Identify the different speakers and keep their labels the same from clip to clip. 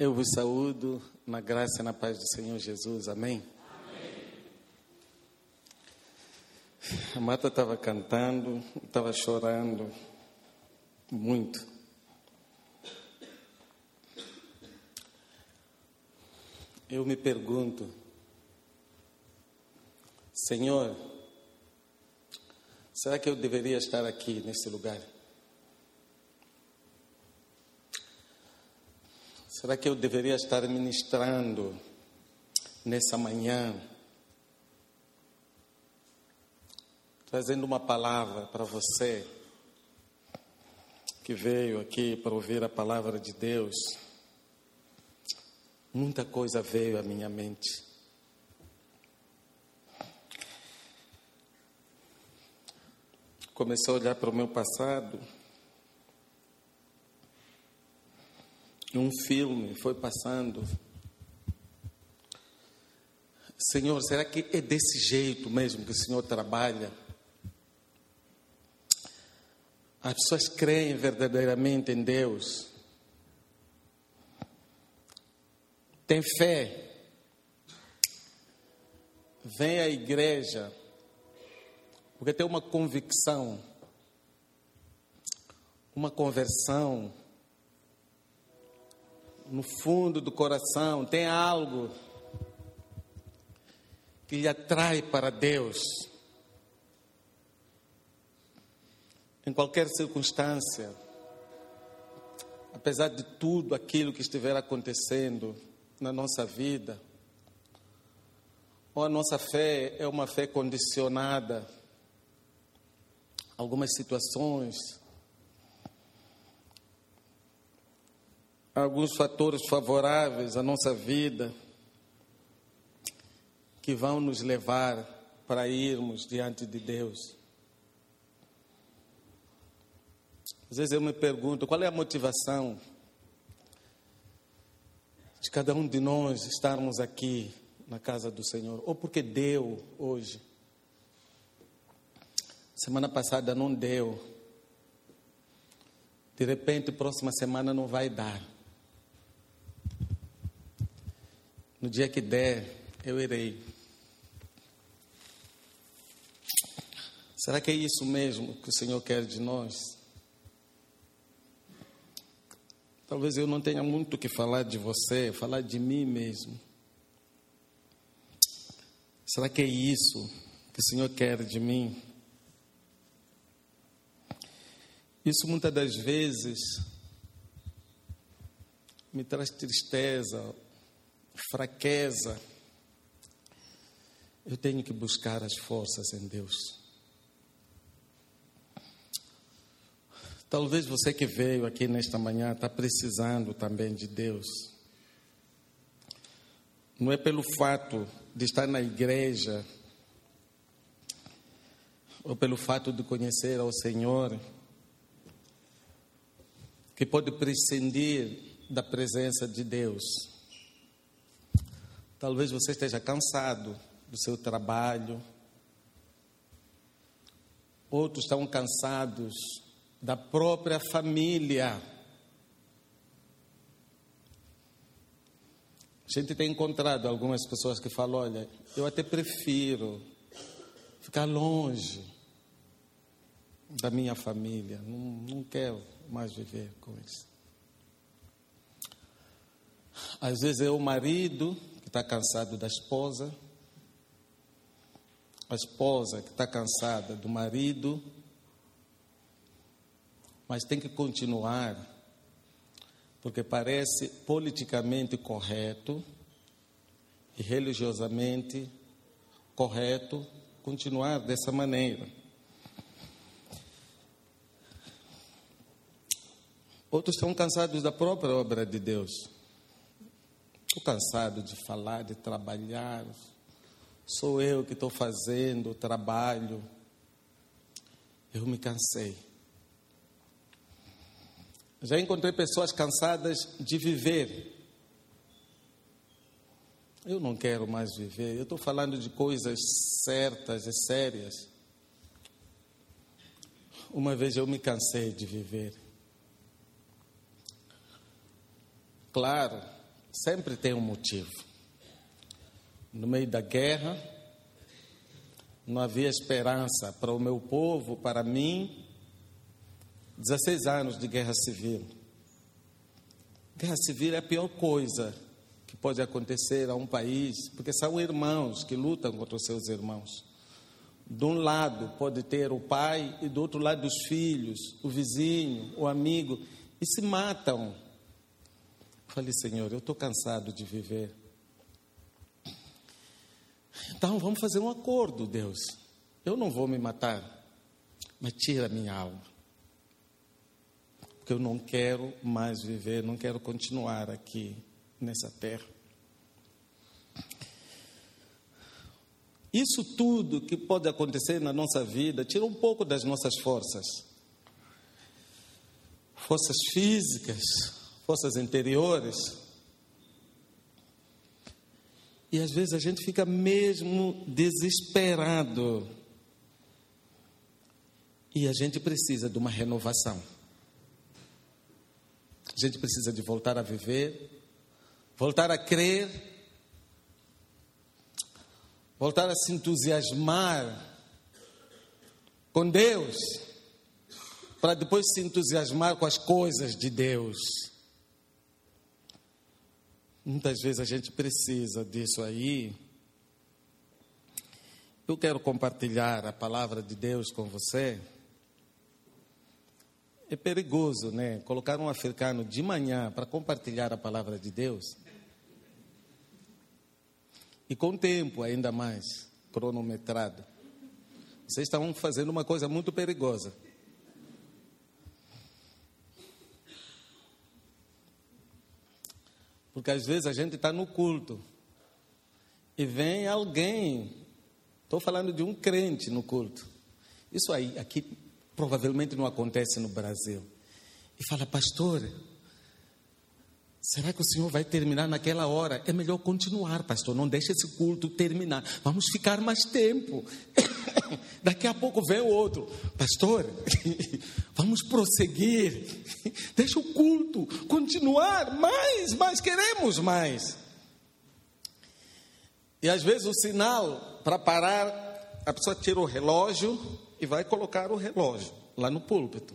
Speaker 1: Eu vos saúdo na graça e na paz do Senhor Jesus. Amém? Amém. A Marta estava cantando, estava chorando muito. Eu me pergunto, Senhor, será que eu deveria estar aqui nesse lugar? Será que eu deveria estar ministrando nessa manhã? Trazendo uma palavra para você que veio aqui para ouvir a palavra de Deus. Muita coisa veio à minha mente. Comecei a olhar para o meu passado um filme foi passando. Senhor, será que é desse jeito mesmo que o Senhor trabalha? As pessoas creem verdadeiramente em Deus. Tem fé. Vem à igreja porque tem uma convicção, uma conversão no fundo do coração, tem algo que lhe atrai para Deus. Em qualquer circunstância, apesar de tudo aquilo que estiver acontecendo na nossa vida, ou a nossa fé é uma fé condicionada algumas situações, alguns fatores favoráveis à nossa vida que vão nos levar para irmos diante de Deus. Às vezes eu me pergunto qual é a motivação de cada um de nós estarmos aqui na casa do Senhor, ou porque deu hoje. Semana passada não deu. De repente, próxima semana não vai dar. No dia que der, eu irei. Será que é isso mesmo que o Senhor quer de nós? Talvez eu não tenha muito o que falar de você, falar de mim mesmo. Será que é isso que o Senhor quer de mim? Isso muitas das vezes me traz tristeza, fraqueza, eu tenho que buscar as forças em Deus. Talvez você que veio aqui nesta manhã está precisando também de Deus. Não é pelo fato de estar na igreja ou pelo fato de conhecer ao Senhor que pode prescindir da presença de Deus. Talvez você esteja cansado do seu trabalho. Outros estão cansados da própria família. A gente tem encontrado algumas pessoas que falam: olha, eu até prefiro ficar longe da minha família, não, não quero mais viver com isso. Às vezes é o marido está cansado da esposa, a esposa que está cansada do marido, mas tem que continuar, porque parece politicamente correto e religiosamente correto continuar dessa maneira. Outros estão cansados da própria obra de Deus. Estou cansado de falar, de trabalhar. Sou eu que estou fazendo o trabalho. Eu me cansei. Já encontrei pessoas cansadas de viver. Eu não quero mais viver. Eu estou falando de coisas certas e sérias. Uma vez eu me cansei de viver. Claro, sempre tem um motivo. No meio da guerra, não havia esperança para o meu povo, para mim. 16 anos de guerra civil. Guerra civil é a pior coisa que pode acontecer a um país, porque são irmãos que lutam contra os seus irmãos. De um lado pode ter o pai e do outro lado os filhos, o vizinho, o amigo, e se matam. Falei, Senhor, eu estou cansado de viver. Então vamos fazer um acordo, Deus. Eu não vou me matar, mas tira minha alma. Porque eu não quero mais viver, não quero continuar aqui nessa terra. Isso tudo que pode acontecer na nossa vida tira um pouco das nossas forças. Forças físicas, forças interiores. E às vezes a gente fica mesmo desesperado. E a gente precisa de uma renovação. A gente precisa de voltar a viver voltar a crer, voltar a se entusiasmar com Deus, para depois se entusiasmar com as coisas de Deus. Muitas vezes a gente precisa disso aí. Eu quero compartilhar a palavra de Deus com você. É perigoso, né? Colocar um africano de manhã para compartilhar a palavra de Deus e com tempo ainda mais cronometrado. Vocês estão fazendo uma coisa muito perigosa. Porque às vezes a gente está no culto e vem alguém, estou falando de um crente no culto. Isso aí, aqui provavelmente não acontece no Brasil. E fala, pastor, Será que o Senhor vai terminar naquela hora? É melhor continuar, pastor. Não deixe esse culto terminar. Vamos ficar mais tempo. Daqui a pouco vem o outro. Pastor, vamos prosseguir. Deixa o culto continuar mais, mais queremos mais. E às vezes o sinal para parar, a pessoa tira o relógio e vai colocar o relógio lá no púlpito.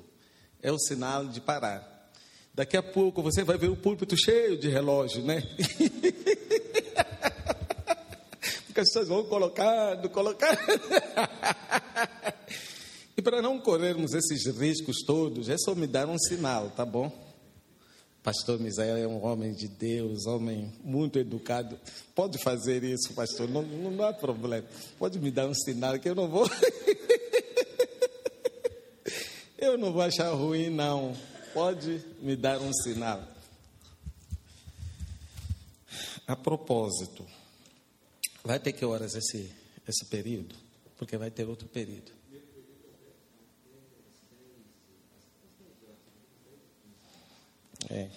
Speaker 1: É o sinal de parar. Daqui a pouco você vai ver o púlpito cheio de relógio, né? Porque as pessoas vão colocando, colocando. e para não corrermos esses riscos todos, é só me dar um sinal, tá bom? Pastor Misael é um homem de Deus, homem muito educado. Pode fazer isso, pastor, não, não há problema. Pode me dar um sinal que eu não vou. eu não vou achar ruim, não pode me dar um sinal? A propósito, vai ter que horas esse, esse período? Porque vai ter outro período. É.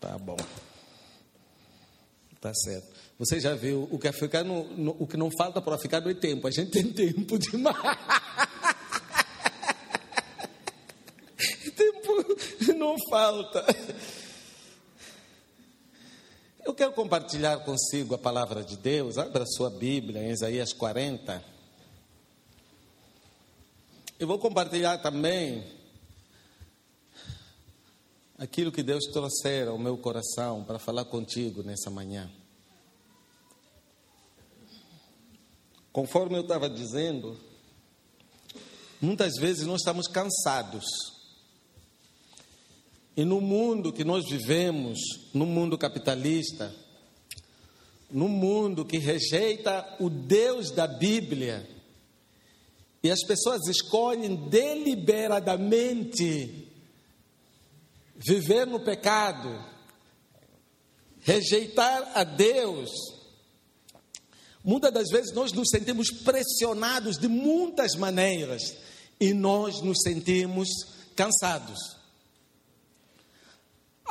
Speaker 1: Tá bom. Tá certo. Você já viu o que é ficar no, no, o que não falta para ficar no tempo. A gente tem tempo demais. não falta. Quero compartilhar consigo a palavra de Deus. Abra sua Bíblia em Isaías 40. Eu vou compartilhar também aquilo que Deus trouxer ao meu coração para falar contigo nessa manhã. Conforme eu estava dizendo, muitas vezes nós estamos cansados e no mundo que nós vivemos, no mundo capitalista, no mundo que rejeita o Deus da Bíblia, e as pessoas escolhem deliberadamente viver no pecado, rejeitar a Deus, muitas das vezes nós nos sentimos pressionados de muitas maneiras e nós nos sentimos cansados.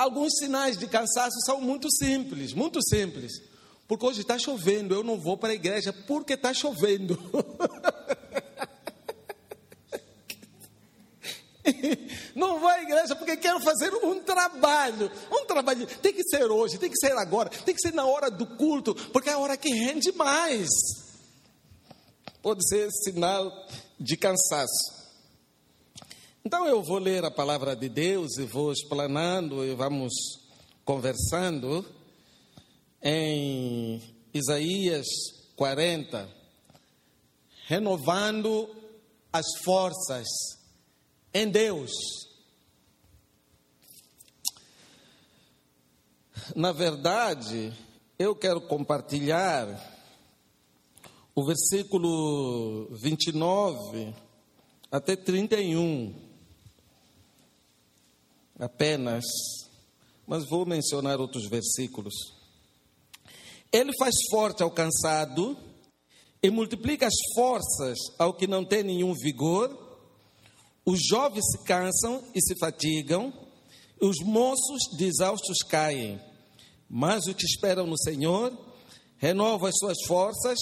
Speaker 1: Alguns sinais de cansaço são muito simples, muito simples. Porque hoje está chovendo, eu não vou para a igreja porque está chovendo. não vou à igreja porque quero fazer um trabalho. Um trabalho. Tem que ser hoje, tem que ser agora, tem que ser na hora do culto, porque é a hora que rende mais. Pode ser sinal de cansaço. Então eu vou ler a palavra de Deus e vou explanando e vamos conversando em Isaías 40, renovando as forças em Deus. Na verdade, eu quero compartilhar o versículo 29 até 31. Apenas, mas vou mencionar outros versículos. Ele faz forte ao cansado e multiplica as forças ao que não tem nenhum vigor. Os jovens se cansam e se fatigam, os moços de exaustos caem. Mas os que esperam no Senhor renovam as suas forças,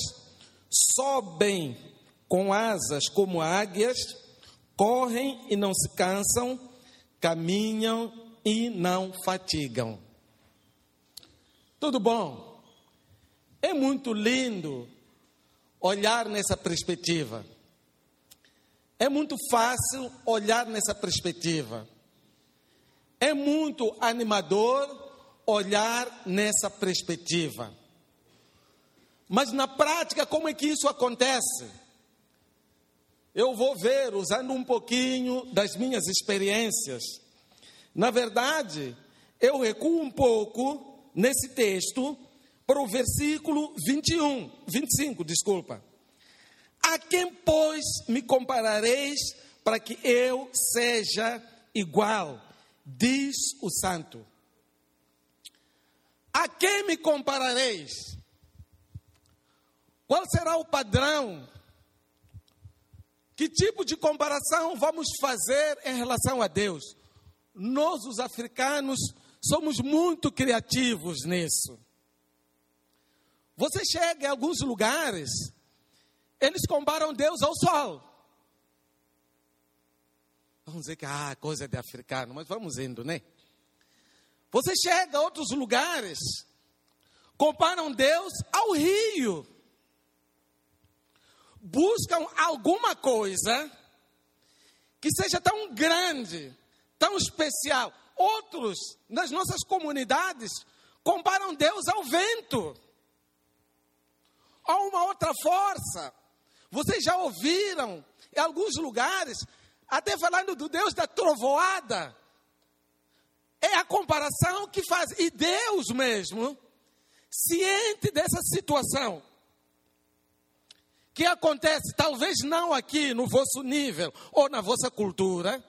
Speaker 1: sobem com asas como águias, correm e não se cansam, caminham e não fatigam. Tudo bom? É muito lindo olhar nessa perspectiva. É muito fácil olhar nessa perspectiva. É muito animador olhar nessa perspectiva. Mas na prática, como é que isso acontece? Eu vou ver, usando um pouquinho das minhas experiências. Na verdade, eu recuo um pouco nesse texto para o versículo 21, 25, desculpa. A quem, pois, me comparareis para que eu seja igual? Diz o santo. A quem me comparareis? Qual será o padrão? Que tipo de comparação vamos fazer em relação a Deus? Nós, os africanos, somos muito criativos nisso. Você chega em alguns lugares eles comparam Deus ao sol. Vamos dizer que ah, coisa de africano, mas vamos indo, né? Você chega a outros lugares, comparam Deus ao rio. Buscam alguma coisa que seja tão grande, tão especial. Outros, nas nossas comunidades, comparam Deus ao vento, a uma outra força. Vocês já ouviram em alguns lugares, até falando do Deus da trovoada. É a comparação que faz. E Deus mesmo, ciente dessa situação, que acontece, talvez não aqui no vosso nível ou na vossa cultura,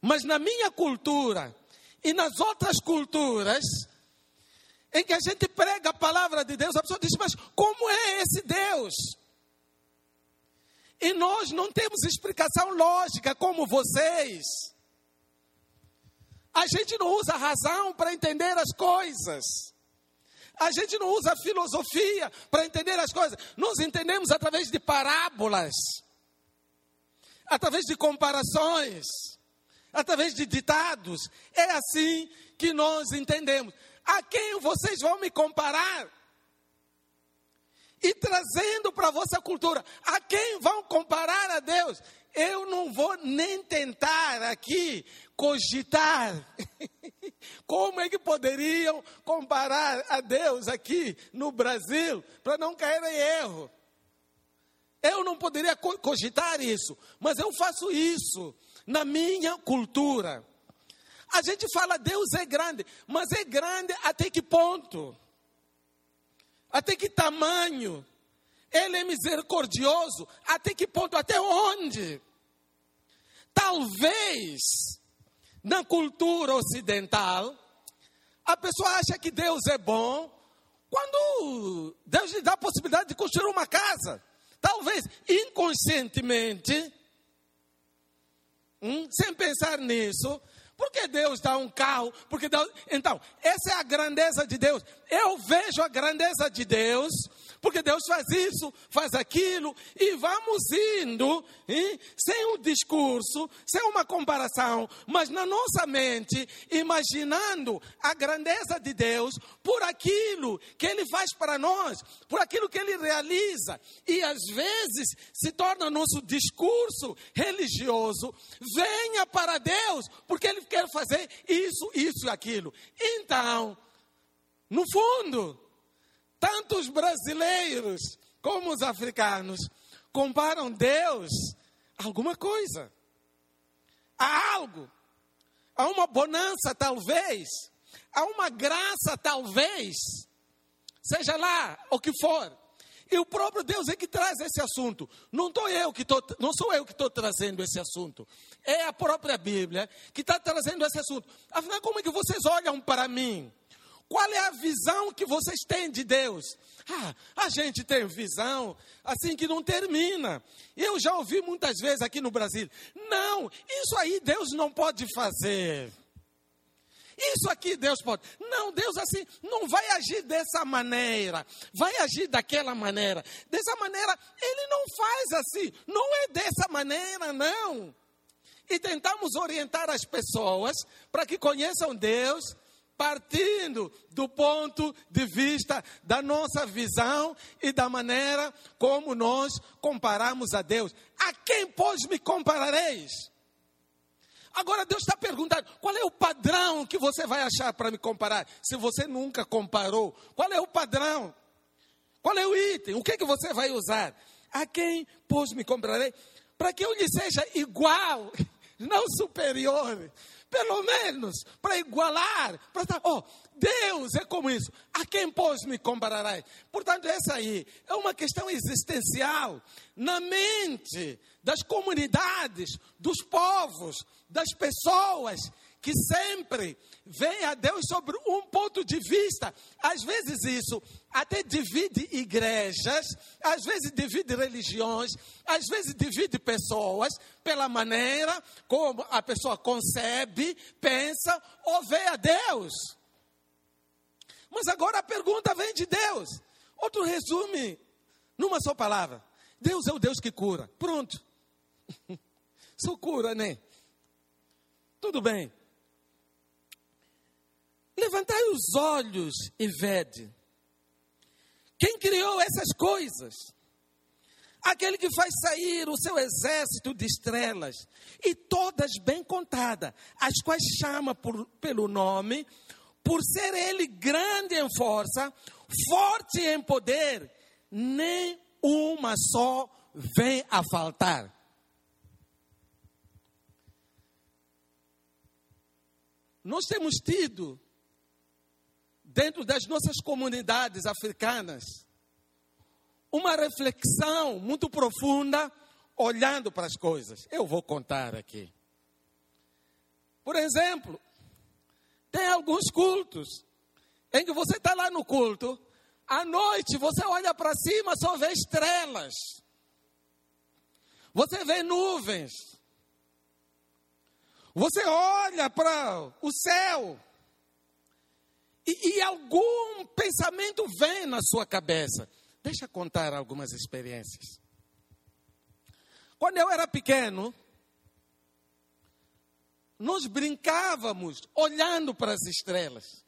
Speaker 1: mas na minha cultura e nas outras culturas, em que a gente prega a palavra de Deus, a pessoa diz: Mas como é esse Deus? E nós não temos explicação lógica como vocês. A gente não usa razão para entender as coisas. A gente não usa filosofia para entender as coisas. Nós entendemos através de parábolas, através de comparações, através de ditados. É assim que nós entendemos. A quem vocês vão me comparar? e trazendo para a vossa cultura. A quem vão comparar a Deus? Eu não vou nem tentar aqui cogitar como é que poderiam comparar a Deus aqui no Brasil para não cair em erro. Eu não poderia cogitar isso, mas eu faço isso na minha cultura. A gente fala Deus é grande, mas é grande até que ponto? Até que tamanho? Ele é misericordioso. Até que ponto? Até onde? Talvez na cultura ocidental a pessoa acha que Deus é bom quando Deus lhe dá a possibilidade de construir uma casa. Talvez inconscientemente, hum, sem pensar nisso, porque Deus dá um carro? Porque Deus... Então, essa é a grandeza de Deus. Eu vejo a grandeza de Deus porque Deus faz isso, faz aquilo, e vamos indo, hein? sem um discurso, sem uma comparação, mas na nossa mente, imaginando a grandeza de Deus por aquilo que Ele faz para nós, por aquilo que Ele realiza, e às vezes se torna nosso discurso religioso, venha para Deus, porque Ele quer fazer isso, isso e aquilo. Então, no fundo, tanto os brasileiros como os africanos comparam Deus a alguma coisa, a algo, a uma bonança talvez, a uma graça talvez, seja lá o que for. E o próprio Deus é que traz esse assunto. Não, tô eu que tô, não sou eu que estou trazendo esse assunto. É a própria Bíblia que está trazendo esse assunto. Afinal, como é que vocês olham para mim? Qual é a visão que vocês têm de Deus? Ah, a gente tem visão assim que não termina. Eu já ouvi muitas vezes aqui no Brasil: não, isso aí Deus não pode fazer. Isso aqui Deus pode. Não, Deus assim não vai agir dessa maneira, vai agir daquela maneira. Dessa maneira, Ele não faz assim, não é dessa maneira, não. E tentamos orientar as pessoas para que conheçam Deus partindo do ponto de vista da nossa visão e da maneira como nós comparamos a Deus. A quem, pois, me comparareis? Agora Deus está perguntando: qual é o padrão que você vai achar para me comparar? Se você nunca comparou, qual é o padrão? Qual é o item? O que, é que você vai usar? A quem, pois, me compararei? Para que eu lhe seja igual, não superior pelo menos para igualar, para estar, oh, Deus é como isso, a quem pois me comparará? Portanto, essa aí é uma questão existencial na mente das comunidades, dos povos, das pessoas que sempre vem a Deus sobre um ponto de vista. Às vezes isso até divide igrejas, às vezes divide religiões, às vezes divide pessoas pela maneira como a pessoa concebe, pensa ou vê a Deus. Mas agora a pergunta vem de Deus. Outro resume numa só palavra: Deus é o Deus que cura. Pronto. Só cura, né? Tudo bem. Levantai os olhos e vede. Quem criou essas coisas? Aquele que faz sair o seu exército de estrelas, e todas bem contadas, as quais chama por, pelo nome, por ser ele grande em força, forte em poder, nem uma só vem a faltar. Nós temos tido dentro das nossas comunidades africanas, uma reflexão muito profunda, olhando para as coisas. Eu vou contar aqui. Por exemplo, tem alguns cultos em que você está lá no culto, à noite você olha para cima, só vê estrelas, você vê nuvens, você olha para o céu e, e algum pensamento vem na sua cabeça. Deixa eu contar algumas experiências. Quando eu era pequeno, nós brincávamos olhando para as estrelas,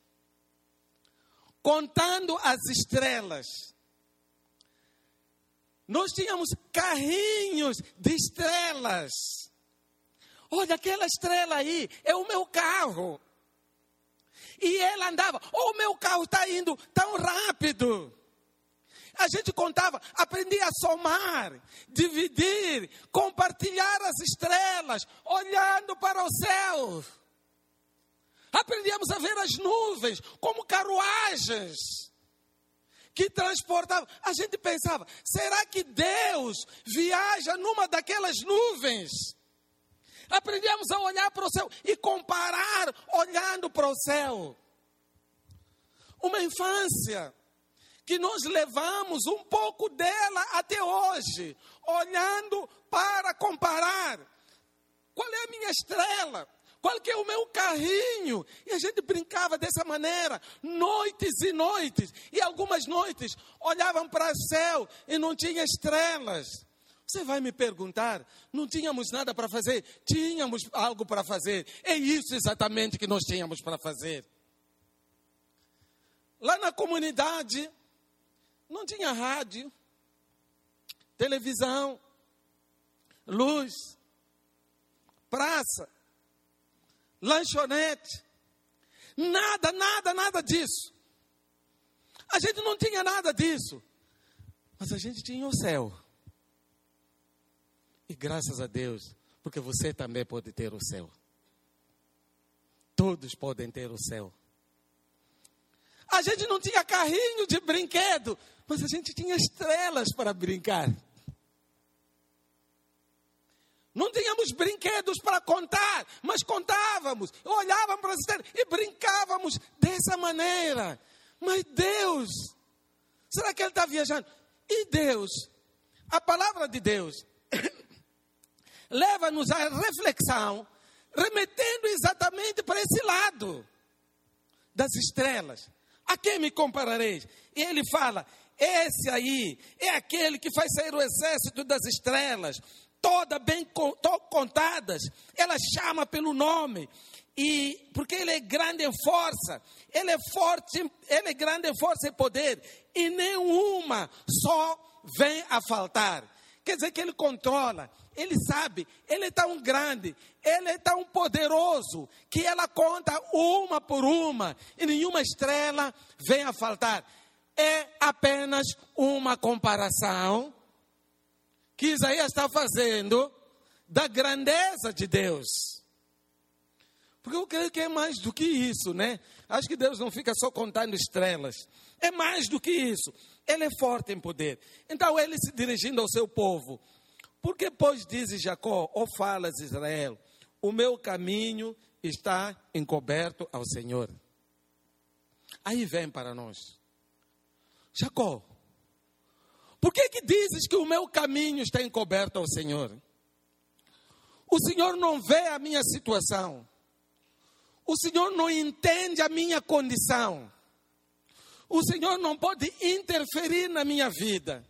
Speaker 1: contando as estrelas. Nós tínhamos carrinhos de estrelas. Olha, aquela estrela aí é o meu carro. E ela andava, oh, meu carro está indo tão rápido. A gente contava, aprendia a somar, dividir, compartilhar as estrelas, olhando para o céu. Aprendíamos a ver as nuvens como carruagens que transportavam. A gente pensava, será que Deus viaja numa daquelas nuvens? Aprendemos a olhar para o céu e comparar olhando para o céu. Uma infância que nós levamos um pouco dela até hoje, olhando para comparar. Qual é a minha estrela? Qual que é o meu carrinho? E a gente brincava dessa maneira, noites e noites. E algumas noites olhavam para o céu e não tinha estrelas. Você vai me perguntar, não tínhamos nada para fazer? Tínhamos algo para fazer. É isso exatamente que nós tínhamos para fazer. Lá na comunidade, não tinha rádio, televisão, luz, praça, lanchonete, nada, nada, nada disso. A gente não tinha nada disso, mas a gente tinha o céu. E graças a Deus, porque você também pode ter o céu. Todos podem ter o céu. A gente não tinha carrinho de brinquedo, mas a gente tinha estrelas para brincar. Não tínhamos brinquedos para contar, mas contávamos, olhávamos para as estrelas e brincávamos dessa maneira. Mas Deus, será que Ele está viajando? E Deus, a palavra de Deus, leva-nos à reflexão, remetendo exatamente para esse lado das estrelas. A quem me comparareis? E ele fala: esse aí é aquele que faz sair o exército das estrelas toda bem contadas, ela chama pelo nome. E porque ele é grande em força, ele é forte, ele é grande em força e poder, e nenhuma só vem a faltar. Quer dizer que ele controla, ele sabe, ele é tão grande, ele é tão poderoso, que ela conta uma por uma, e nenhuma estrela vem a faltar. É apenas uma comparação que Isaías está fazendo da grandeza de Deus. Porque eu creio que é mais do que isso, né? Acho que Deus não fica só contando estrelas. É mais do que isso. Ele é forte em poder. Então ele se dirigindo ao seu povo. Porque, pois, diz Jacó, ou falas Israel, o meu caminho está encoberto ao Senhor. Aí vem para nós. Jacó, por que, que dizes que o meu caminho está encoberto ao Senhor? O Senhor não vê a minha situação. O Senhor não entende a minha condição. O Senhor não pode interferir na minha vida.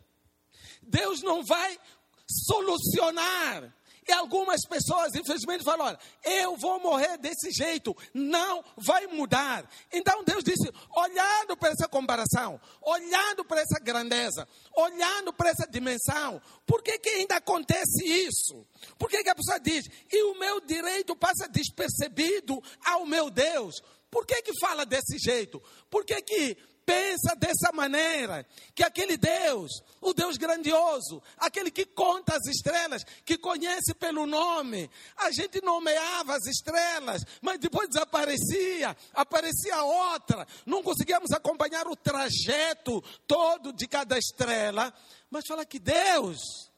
Speaker 1: Deus não vai solucionar e algumas pessoas, infelizmente, falam: olha, eu vou morrer desse jeito, não vai mudar. Então Deus disse: olhando para essa comparação, olhando para essa grandeza, olhando para essa dimensão, por que, que ainda acontece isso? Por que, que a pessoa diz: e o meu direito passa despercebido ao meu Deus? Por que, que fala desse jeito? Por que, que pensa dessa maneira, que aquele Deus, o Deus grandioso, aquele que conta as estrelas, que conhece pelo nome, a gente nomeava as estrelas, mas depois desaparecia, aparecia outra, não conseguíamos acompanhar o trajeto todo de cada estrela, mas fala que Deus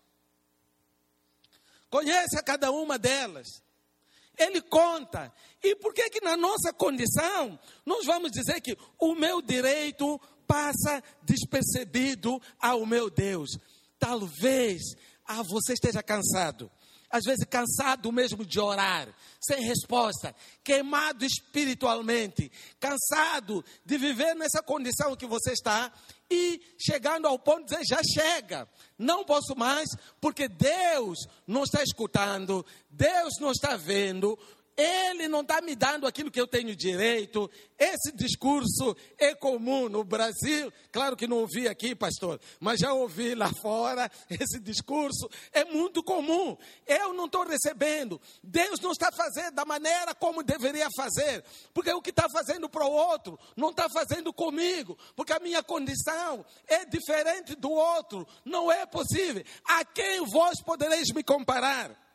Speaker 1: conhece a cada uma delas. Ele conta. E por que que na nossa condição nós vamos dizer que o meu direito passa despercebido ao meu Deus? Talvez ah, você esteja cansado. Às vezes cansado mesmo de orar, sem resposta, queimado espiritualmente, cansado de viver nessa condição que você está e chegando ao ponto de dizer: já chega, não posso mais, porque Deus não está escutando, Deus não está vendo, ele não está me dando aquilo que eu tenho direito. Esse discurso é comum no Brasil. Claro que não ouvi aqui, pastor, mas já ouvi lá fora. Esse discurso é muito comum. Eu não estou recebendo. Deus não está fazendo da maneira como deveria fazer. Porque o que está fazendo para o outro não está fazendo comigo. Porque a minha condição é diferente do outro. Não é possível. A quem vós podereis me comparar?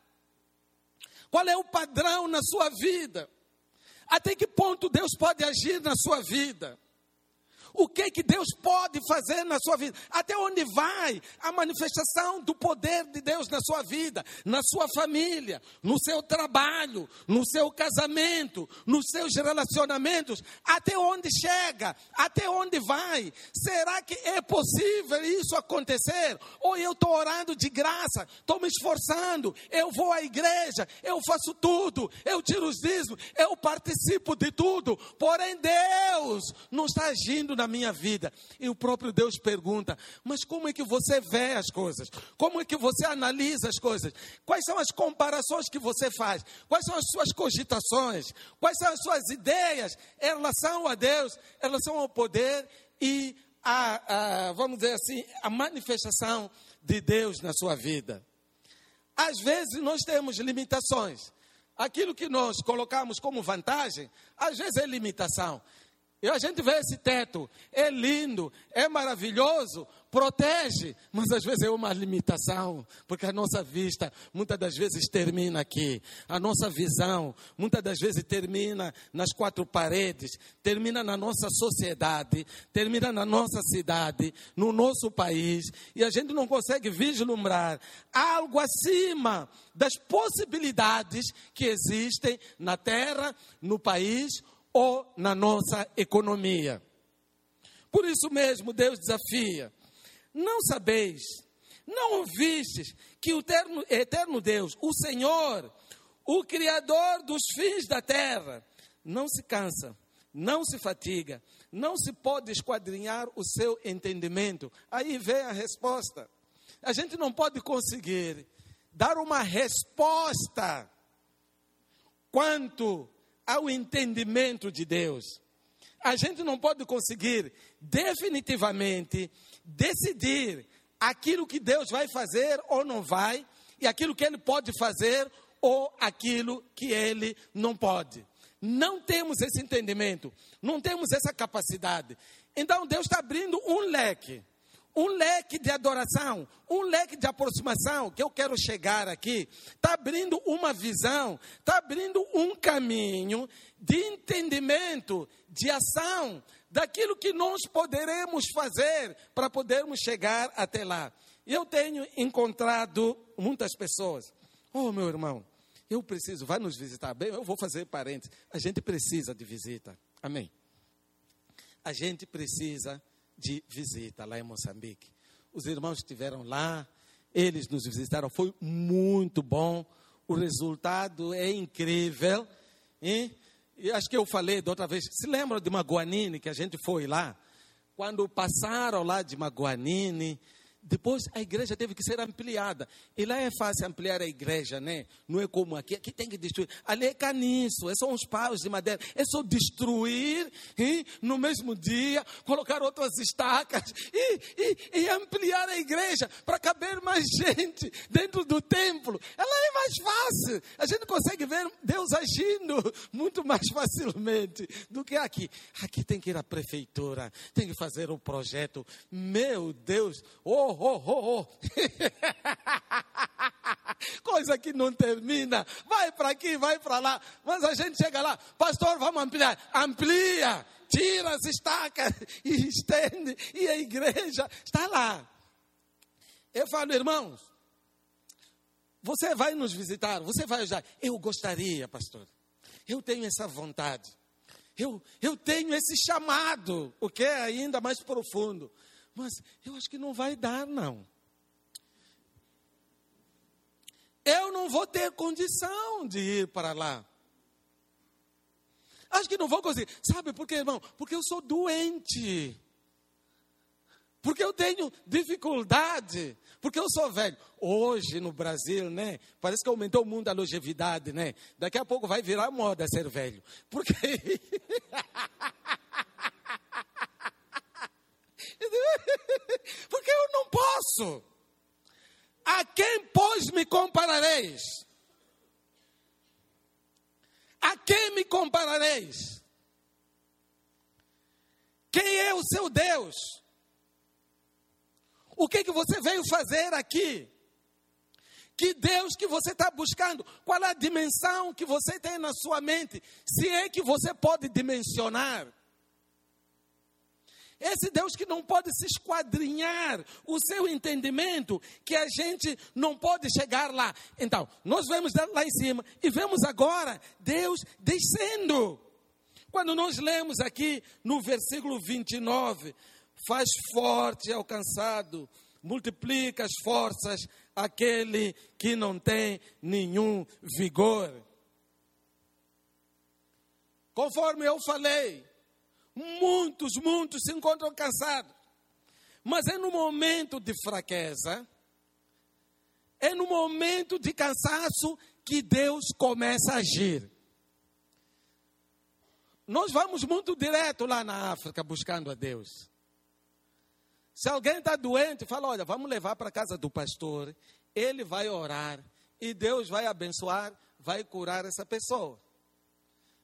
Speaker 1: Qual é o padrão na sua vida? Até que ponto Deus pode agir na sua vida? O que que Deus pode fazer na sua vida? Até onde vai a manifestação do poder de Deus na sua vida, na sua família, no seu trabalho, no seu casamento, nos seus relacionamentos? Até onde chega? Até onde vai? Será que é possível isso acontecer? Ou eu estou orando de graça, estou me esforçando, eu vou à igreja, eu faço tudo, eu tiro os dízimos, eu participo de tudo, porém Deus não está agindo na minha vida. E o próprio Deus pergunta: mas como é que você vê as coisas? Como é que você analisa as coisas? Quais são as comparações que você faz? Quais são as suas cogitações? Quais são as suas ideias em relação a Deus, em relação ao poder e a, a vamos dizer assim, a manifestação de Deus na sua vida? Às vezes nós temos limitações. Aquilo que nós colocamos como vantagem, às vezes é limitação. E a gente vê esse teto, é lindo, é maravilhoso, protege, mas às vezes é uma limitação, porque a nossa vista muitas das vezes termina aqui, a nossa visão muitas das vezes termina nas quatro paredes, termina na nossa sociedade, termina na nossa cidade, no nosso país, e a gente não consegue vislumbrar algo acima das possibilidades que existem na terra, no país ou na nossa economia. Por isso mesmo, Deus desafia: não sabeis, não ouvistes que o eterno, eterno Deus, o Senhor, o Criador dos fins da terra, não se cansa, não se fatiga, não se pode esquadrinhar o seu entendimento. Aí vem a resposta. A gente não pode conseguir dar uma resposta quanto ao entendimento de Deus. A gente não pode conseguir definitivamente decidir aquilo que Deus vai fazer ou não vai, e aquilo que Ele pode fazer ou aquilo que Ele não pode. Não temos esse entendimento, não temos essa capacidade. Então Deus está abrindo um leque um leque de adoração, um leque de aproximação que eu quero chegar aqui, está abrindo uma visão, está abrindo um caminho de entendimento, de ação, daquilo que nós poderemos fazer para podermos chegar até lá. Eu tenho encontrado muitas pessoas, oh meu irmão, eu preciso, vai nos visitar. Bem, eu vou fazer parênteses, a gente precisa de visita, amém? A gente precisa de visita lá em Moçambique. Os irmãos estiveram lá, eles nos visitaram, foi muito bom. O resultado é incrível. Hein? E acho que eu falei da outra vez. Se lembram de Maguanine que a gente foi lá? Quando passaram lá de Maguanine, depois a igreja teve que ser ampliada. E lá é fácil ampliar a igreja, né? Não é como aqui. Aqui tem que destruir. Ali é caniço, é só uns paus de madeira. É só destruir e no mesmo dia colocar outras estacas e, e, e ampliar a igreja para caber mais gente dentro do templo. Ela é mais fácil. A gente consegue ver Deus agindo muito mais facilmente do que aqui. Aqui tem que ir à prefeitura, tem que fazer um projeto. Meu Deus, oh oh, oh, oh. Coisa que não termina. Vai para aqui, vai para lá. Mas a gente chega lá, pastor, vamos ampliar. Amplia, tira as estacas e estende. E a igreja está lá. Eu falo, irmãos, você vai nos visitar, você vai ajudar. Eu gostaria, pastor. Eu tenho essa vontade. Eu, eu tenho esse chamado, o que é ainda mais profundo. Mas eu acho que não vai dar, não. Eu não vou ter condição de ir para lá. Acho que não vou conseguir. Sabe por quê, irmão? Porque eu sou doente. Porque eu tenho dificuldade. Porque eu sou velho. Hoje no Brasil, né? Parece que aumentou o mundo da longevidade, né? Daqui a pouco vai virar moda ser velho. Porque eu A quem, pois, me comparareis? A quem me comparareis? Quem é o seu Deus? O que, que você veio fazer aqui? Que Deus que você está buscando? Qual é a dimensão que você tem na sua mente? Se é que você pode dimensionar. Esse Deus que não pode se esquadrinhar o seu entendimento, que a gente não pode chegar lá. Então, nós vemos lá em cima e vemos agora Deus descendo. Quando nós lemos aqui no versículo 29, faz forte alcançado, multiplica as forças aquele que não tem nenhum vigor. Conforme eu falei, muitos, muitos se encontram cansados. Mas é no momento de fraqueza, é no momento de cansaço que Deus começa a agir. Nós vamos muito direto lá na África buscando a Deus. Se alguém está doente, fala: olha, vamos levar para a casa do pastor, ele vai orar e Deus vai abençoar, vai curar essa pessoa.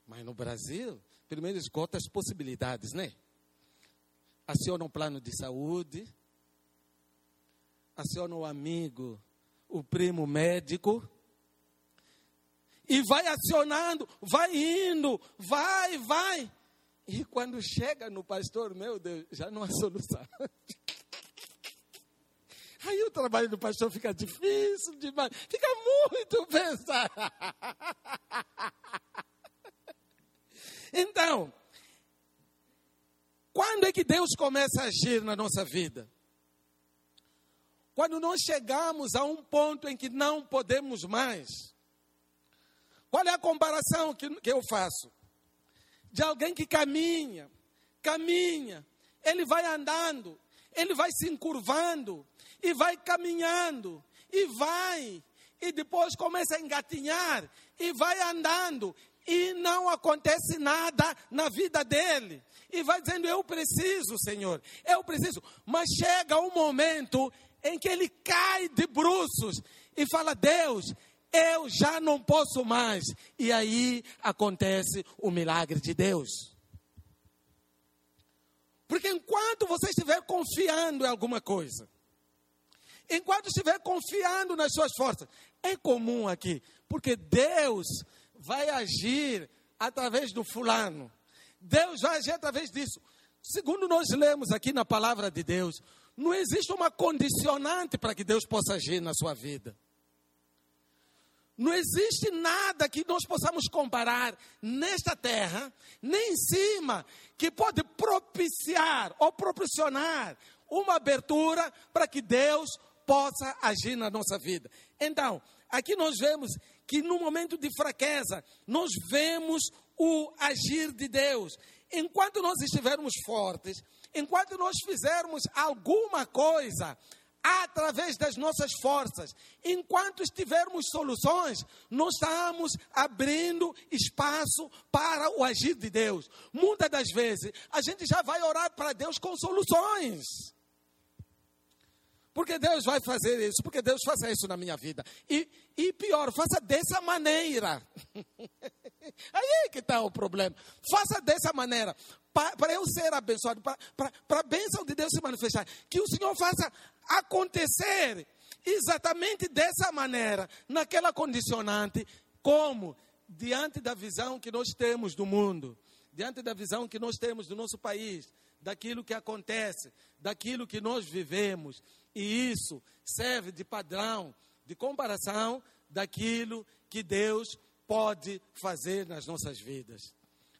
Speaker 1: Mas no Brasil, primeiro esgota as possibilidades, né? Aciona um plano de saúde, aciona o amigo, o primo médico, e vai acionando, vai indo, vai, vai. E quando chega no pastor, meu Deus, já não há solução. Aí o trabalho do pastor fica difícil demais, fica muito pesado. Então, quando é que Deus começa a agir na nossa vida? Quando nós chegamos a um ponto em que não podemos mais. Qual é a comparação que, que eu faço? De alguém que caminha, caminha, ele vai andando, ele vai se encurvando, e vai caminhando, e vai, e depois começa a engatinhar, e vai andando, e não acontece nada na vida dele. E vai dizendo: Eu preciso, Senhor, eu preciso. Mas chega um momento em que ele cai de bruços e fala: Deus, eu já não posso mais. E aí acontece o milagre de Deus. Porque enquanto você estiver confiando em alguma coisa, enquanto estiver confiando nas suas forças, é comum aqui, porque Deus vai agir através do fulano. Deus vai agir através disso. Segundo nós lemos aqui na palavra de Deus, não existe uma condicionante para que Deus possa agir na sua vida. Não existe nada que nós possamos comparar nesta terra, nem em cima, que pode propiciar ou proporcionar uma abertura para que Deus possa agir na nossa vida. Então, aqui nós vemos que no momento de fraqueza, nós vemos o agir de Deus. Enquanto nós estivermos fortes, enquanto nós fizermos alguma coisa através das nossas forças, enquanto estivermos soluções, nós estamos abrindo espaço para o agir de Deus. Muitas das vezes, a gente já vai orar para Deus com soluções. Porque Deus vai fazer isso, porque Deus faça isso na minha vida. E, e pior, faça dessa maneira. Aí é que está o problema. Faça dessa maneira. Para eu ser abençoado, para a bênção de Deus se manifestar. Que o Senhor faça acontecer exatamente dessa maneira, naquela condicionante, como diante da visão que nós temos do mundo, diante da visão que nós temos do nosso país, daquilo que acontece, daquilo que nós vivemos, e isso serve de padrão, de comparação daquilo que Deus pode fazer nas nossas vidas.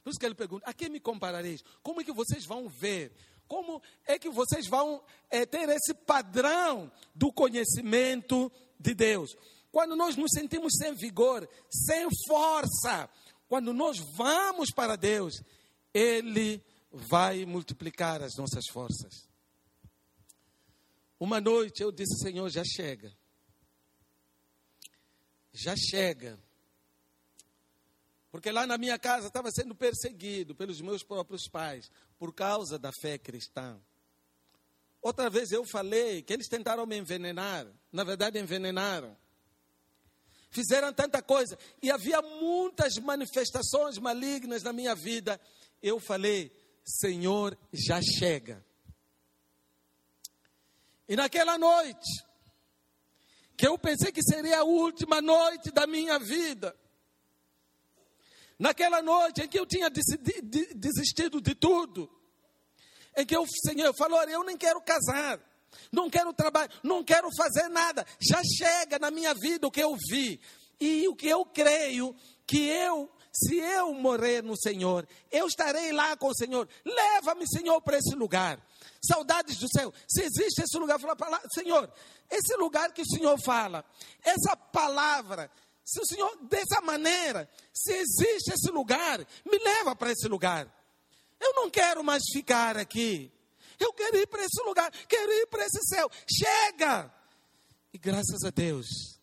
Speaker 1: Por isso que ele pergunta: a quem me comparareis? Como é que vocês vão ver? Como é que vocês vão é, ter esse padrão do conhecimento de Deus? Quando nós nos sentimos sem vigor, sem força, quando nós vamos para Deus, Ele vai multiplicar as nossas forças. Uma noite eu disse, Senhor, já chega. Já chega. Porque lá na minha casa estava sendo perseguido pelos meus próprios pais por causa da fé cristã. Outra vez eu falei que eles tentaram me envenenar, na verdade envenenaram. Fizeram tanta coisa e havia muitas manifestações malignas na minha vida. Eu falei, Senhor, já chega. E naquela noite, que eu pensei que seria a última noite da minha vida, naquela noite em que eu tinha desistido de tudo, em que eu, Senhor, eu falo, olha, eu nem quero casar, não quero trabalhar, não quero fazer nada. Já chega na minha vida o que eu vi e o que eu creio que eu se eu morrer no Senhor, eu estarei lá com o Senhor. Leva-me, Senhor, para esse lugar. Saudades do céu. Se existe esse lugar, fala para lá, Senhor, esse lugar que o Senhor fala, essa palavra, se o Senhor, dessa maneira, se existe esse lugar, me leva para esse lugar. Eu não quero mais ficar aqui. Eu quero ir para esse lugar, quero ir para esse céu. Chega! E graças a Deus,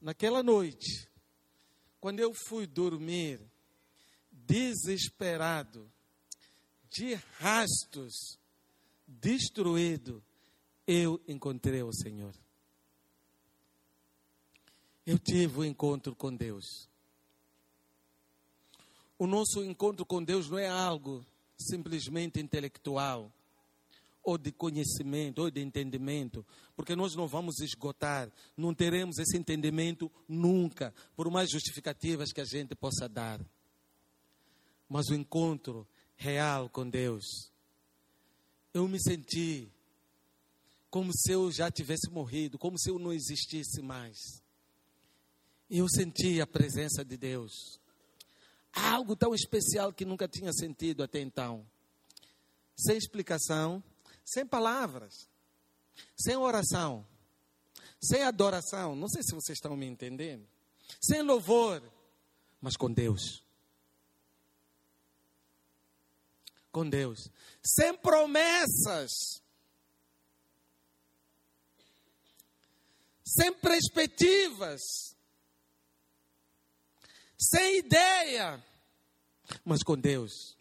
Speaker 1: naquela noite, quando eu fui dormir, desesperado, de rastos, destruído, eu encontrei o Senhor. Eu tive um encontro com Deus. O nosso encontro com Deus não é algo simplesmente intelectual ou de conhecimento, ou de entendimento, porque nós não vamos esgotar, não teremos esse entendimento nunca, por mais justificativas que a gente possa dar. Mas o encontro real com Deus, eu me senti como se eu já tivesse morrido, como se eu não existisse mais. Eu senti a presença de Deus. Algo tão especial que nunca tinha sentido até então. Sem explicação, sem palavras, sem oração, sem adoração. Não sei se vocês estão me entendendo. Sem louvor, mas com Deus. Com Deus. Sem promessas. Sem perspectivas. Sem ideia, mas com Deus.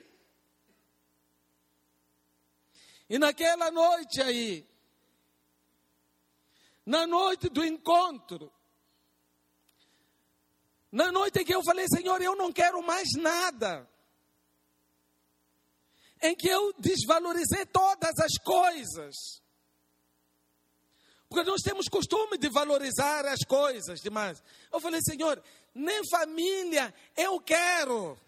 Speaker 1: E naquela noite aí, na noite do encontro, na noite em que eu falei, Senhor, eu não quero mais nada, em que eu desvalorizei todas as coisas, porque nós temos costume de valorizar as coisas demais. Eu falei, Senhor, nem família eu quero.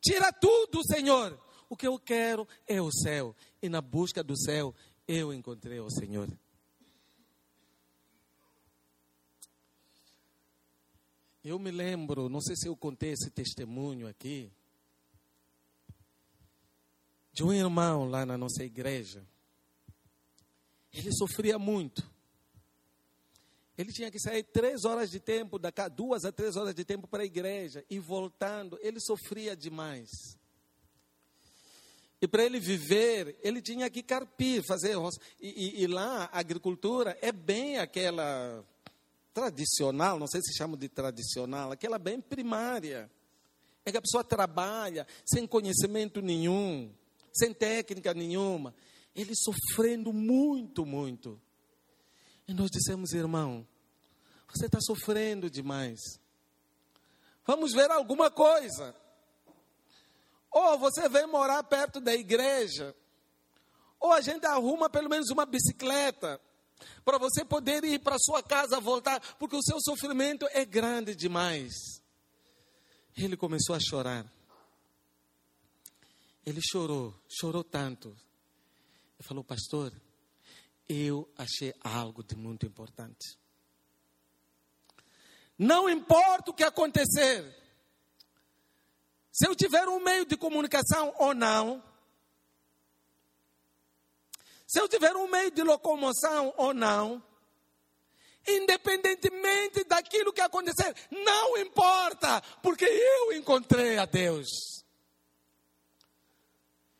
Speaker 1: Tira tudo, Senhor. O que eu quero é o céu. E na busca do céu, eu encontrei o Senhor. Eu me lembro, não sei se eu contei esse testemunho aqui, de um irmão lá na nossa igreja. Ele sofria muito. Ele tinha que sair três horas de tempo, duas a três horas de tempo para a igreja e voltando. Ele sofria demais. E para ele viver, ele tinha que carpir, fazer roça. E, e, e, lá a agricultura é bem aquela tradicional, não sei se chama de tradicional, aquela bem primária. É que a pessoa trabalha sem conhecimento nenhum, sem técnica nenhuma. Ele sofrendo muito, muito. E nós dissemos, irmão, você está sofrendo demais. Vamos ver alguma coisa. Ou você vem morar perto da igreja, ou a gente arruma pelo menos uma bicicleta para você poder ir para sua casa voltar, porque o seu sofrimento é grande demais. Ele começou a chorar. Ele chorou, chorou tanto. Ele falou, pastor, eu achei algo de muito importante. Não importa o que acontecer, se eu tiver um meio de comunicação ou não, se eu tiver um meio de locomoção ou não, independentemente daquilo que acontecer, não importa, porque eu encontrei a Deus.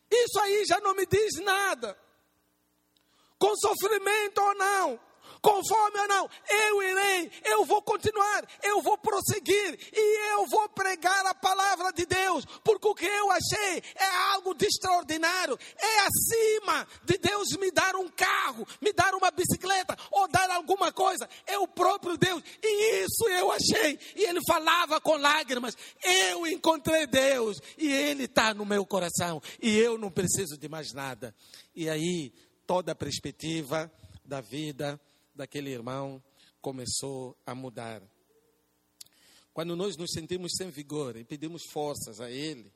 Speaker 1: Isso aí já não me diz nada. Com sofrimento ou não, com fome ou não, eu irei, eu vou continuar, eu vou prosseguir e eu vou pregar a palavra de Deus, porque o que eu achei é algo de extraordinário, é acima de Deus me dar um carro, me dar uma bicicleta ou dar alguma coisa, é o próprio Deus, e isso eu achei. E ele falava com lágrimas: Eu encontrei Deus e Ele está no meu coração e eu não preciso de mais nada. E aí, toda a perspectiva da vida daquele irmão começou a mudar. Quando nós nos sentimos sem vigor e pedimos forças a Ele,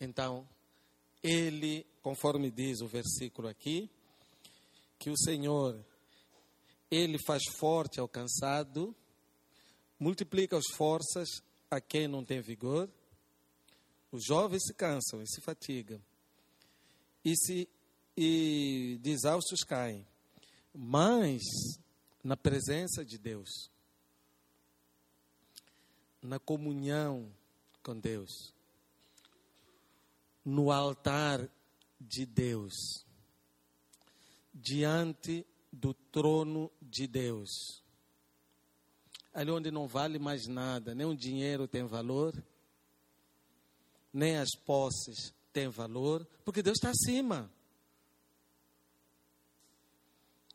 Speaker 1: então ele, conforme diz o versículo aqui, que o Senhor, ele faz forte ao cansado, multiplica as forças a quem não tem vigor. Os jovens se cansam e se fatigam, e, se, e de exaustos caem. Mas, na presença de Deus, na comunhão com Deus, no altar de Deus, diante do trono de Deus, ali onde não vale mais nada, nem o dinheiro tem valor, nem as posses têm valor, porque Deus está acima.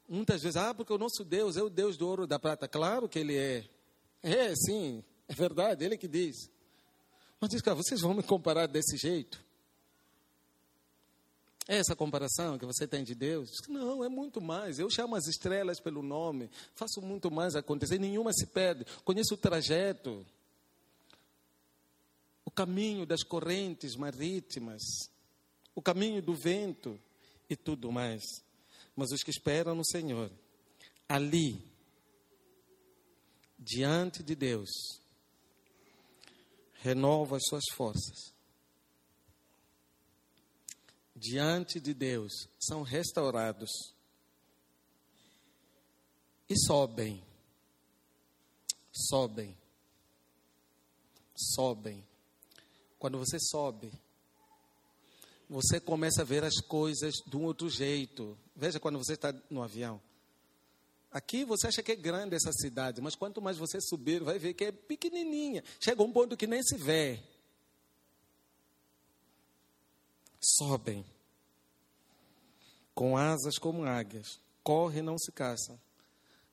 Speaker 1: Muitas vezes, ah, porque o nosso Deus é o Deus do ouro e da prata. Claro que Ele é. É, sim, é verdade, Ele que diz. Mas diz, cara, vocês vão me comparar desse jeito? É essa comparação que você tem de Deus? Não, é muito mais. Eu chamo as estrelas pelo nome, faço muito mais acontecer, nenhuma se perde. Conheço o trajeto, o caminho das correntes marítimas, o caminho do vento e tudo mais. Mas os que esperam no Senhor, ali, diante de Deus, renova as suas forças diante de Deus são restaurados e sobem, sobem, sobem. Quando você sobe, você começa a ver as coisas de um outro jeito. Veja quando você está no avião. Aqui você acha que é grande essa cidade, mas quanto mais você subir, vai ver que é pequenininha. Chega um ponto que nem se vê. sobem com asas como águias, correm e não se caçam,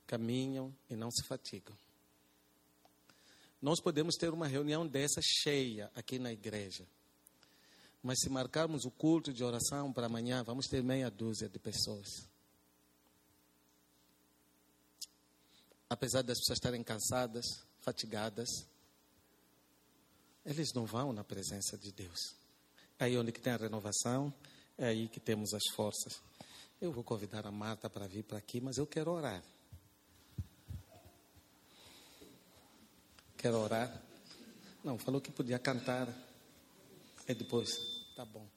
Speaker 1: caminham e não se fatigam. Nós podemos ter uma reunião dessa cheia aqui na igreja, mas se marcarmos o culto de oração para amanhã, vamos ter meia dúzia de pessoas. Apesar das pessoas estarem cansadas, fatigadas, eles não vão na presença de Deus. É aí onde que tem a renovação, é aí que temos as forças. Eu vou convidar a Marta para vir para aqui, mas eu quero orar. Quero orar? Não, falou que podia cantar. É depois. Tá bom.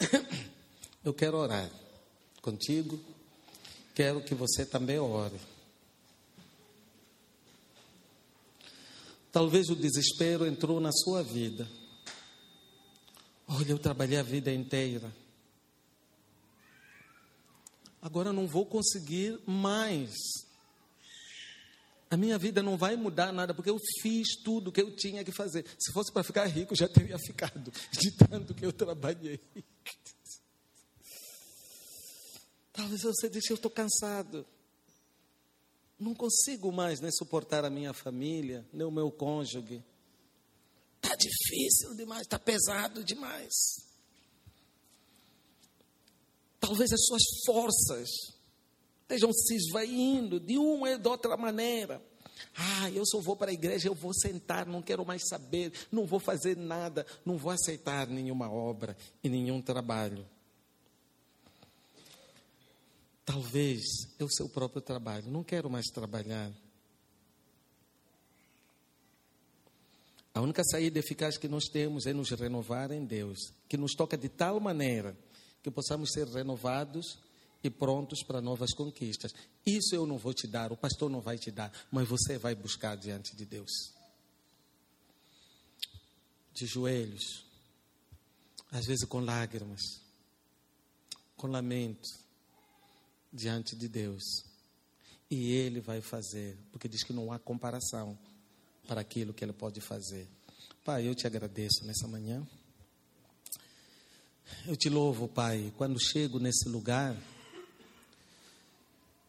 Speaker 1: Eu quero orar contigo. Quero que você também ore. Talvez o desespero entrou na sua vida. Olha, eu trabalhei a vida inteira. Agora não vou conseguir mais. A minha vida não vai mudar nada, porque eu fiz tudo o que eu tinha que fazer. Se fosse para ficar rico, já teria ficado, de tanto que eu trabalhei. Talvez você diga, eu estou cansado. Não consigo mais nem suportar a minha família, nem o meu cônjuge. Está difícil demais, está pesado demais. Talvez as suas forças estejam se esvaindo de uma e de outra maneira. Ah, eu só vou para a igreja, eu vou sentar, não quero mais saber, não vou fazer nada, não vou aceitar nenhuma obra e nenhum trabalho. Talvez é o seu próprio trabalho, não quero mais trabalhar. A única saída eficaz que nós temos é nos renovar em Deus, que nos toca de tal maneira que possamos ser renovados e prontos para novas conquistas. Isso eu não vou te dar, o pastor não vai te dar, mas você vai buscar diante de Deus. De joelhos, às vezes com lágrimas, com lamento, diante de Deus. E Ele vai fazer, porque diz que não há comparação para aquilo que Ele pode fazer. Pai, eu te agradeço nessa manhã. Eu te louvo, Pai, quando chego nesse lugar.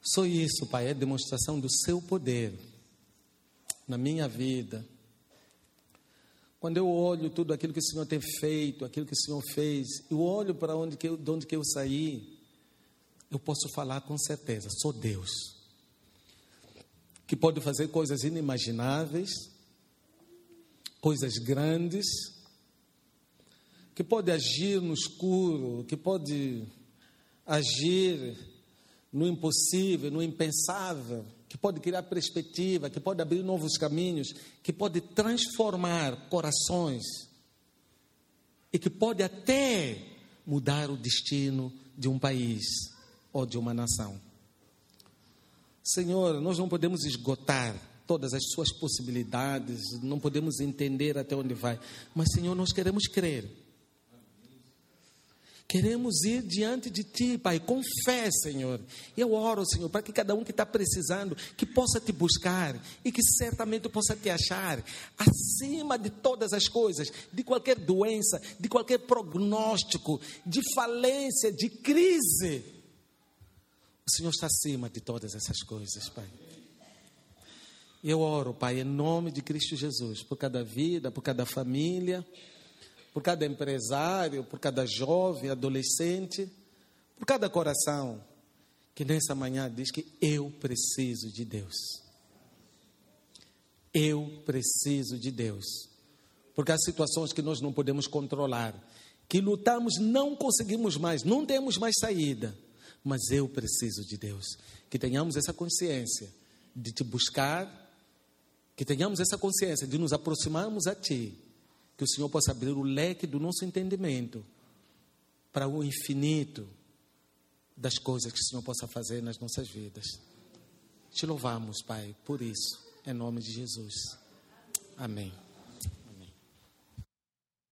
Speaker 1: Só isso, Pai, é demonstração do seu poder na minha vida. Quando eu olho tudo aquilo que o Senhor tem feito, aquilo que o Senhor fez, eu olho para onde que eu, de onde que eu saí, eu posso falar com certeza, sou Deus que pode fazer coisas inimagináveis, coisas grandes, que pode agir no escuro, que pode agir no impossível, no impensável, que pode criar perspectiva, que pode abrir novos caminhos, que pode transformar corações e que pode até mudar o destino de um país ou de uma nação. Senhor, nós não podemos esgotar todas as suas possibilidades, não podemos entender até onde vai, mas Senhor, nós queremos crer Queremos ir diante de Ti, Pai, com fé, Senhor. Eu oro, Senhor, para que cada um que está precisando, que possa Te buscar e que certamente possa Te achar acima de todas as coisas, de qualquer doença, de qualquer prognóstico, de falência, de crise. O Senhor está acima de todas essas coisas, Pai. Eu oro, Pai, em nome de Cristo Jesus, por cada vida, por cada família por cada empresário, por cada jovem, adolescente, por cada coração que nessa manhã diz que eu preciso de Deus. Eu preciso de Deus. Porque há situações que nós não podemos controlar, que lutamos, não conseguimos mais, não temos mais saída. Mas eu preciso de Deus. Que tenhamos essa consciência de te buscar, que tenhamos essa consciência de nos aproximarmos a Ti que o Senhor possa abrir o leque do nosso entendimento para o infinito das coisas que o Senhor possa fazer nas nossas vidas. Te louvamos, Pai, por isso, em nome de Jesus. Amém.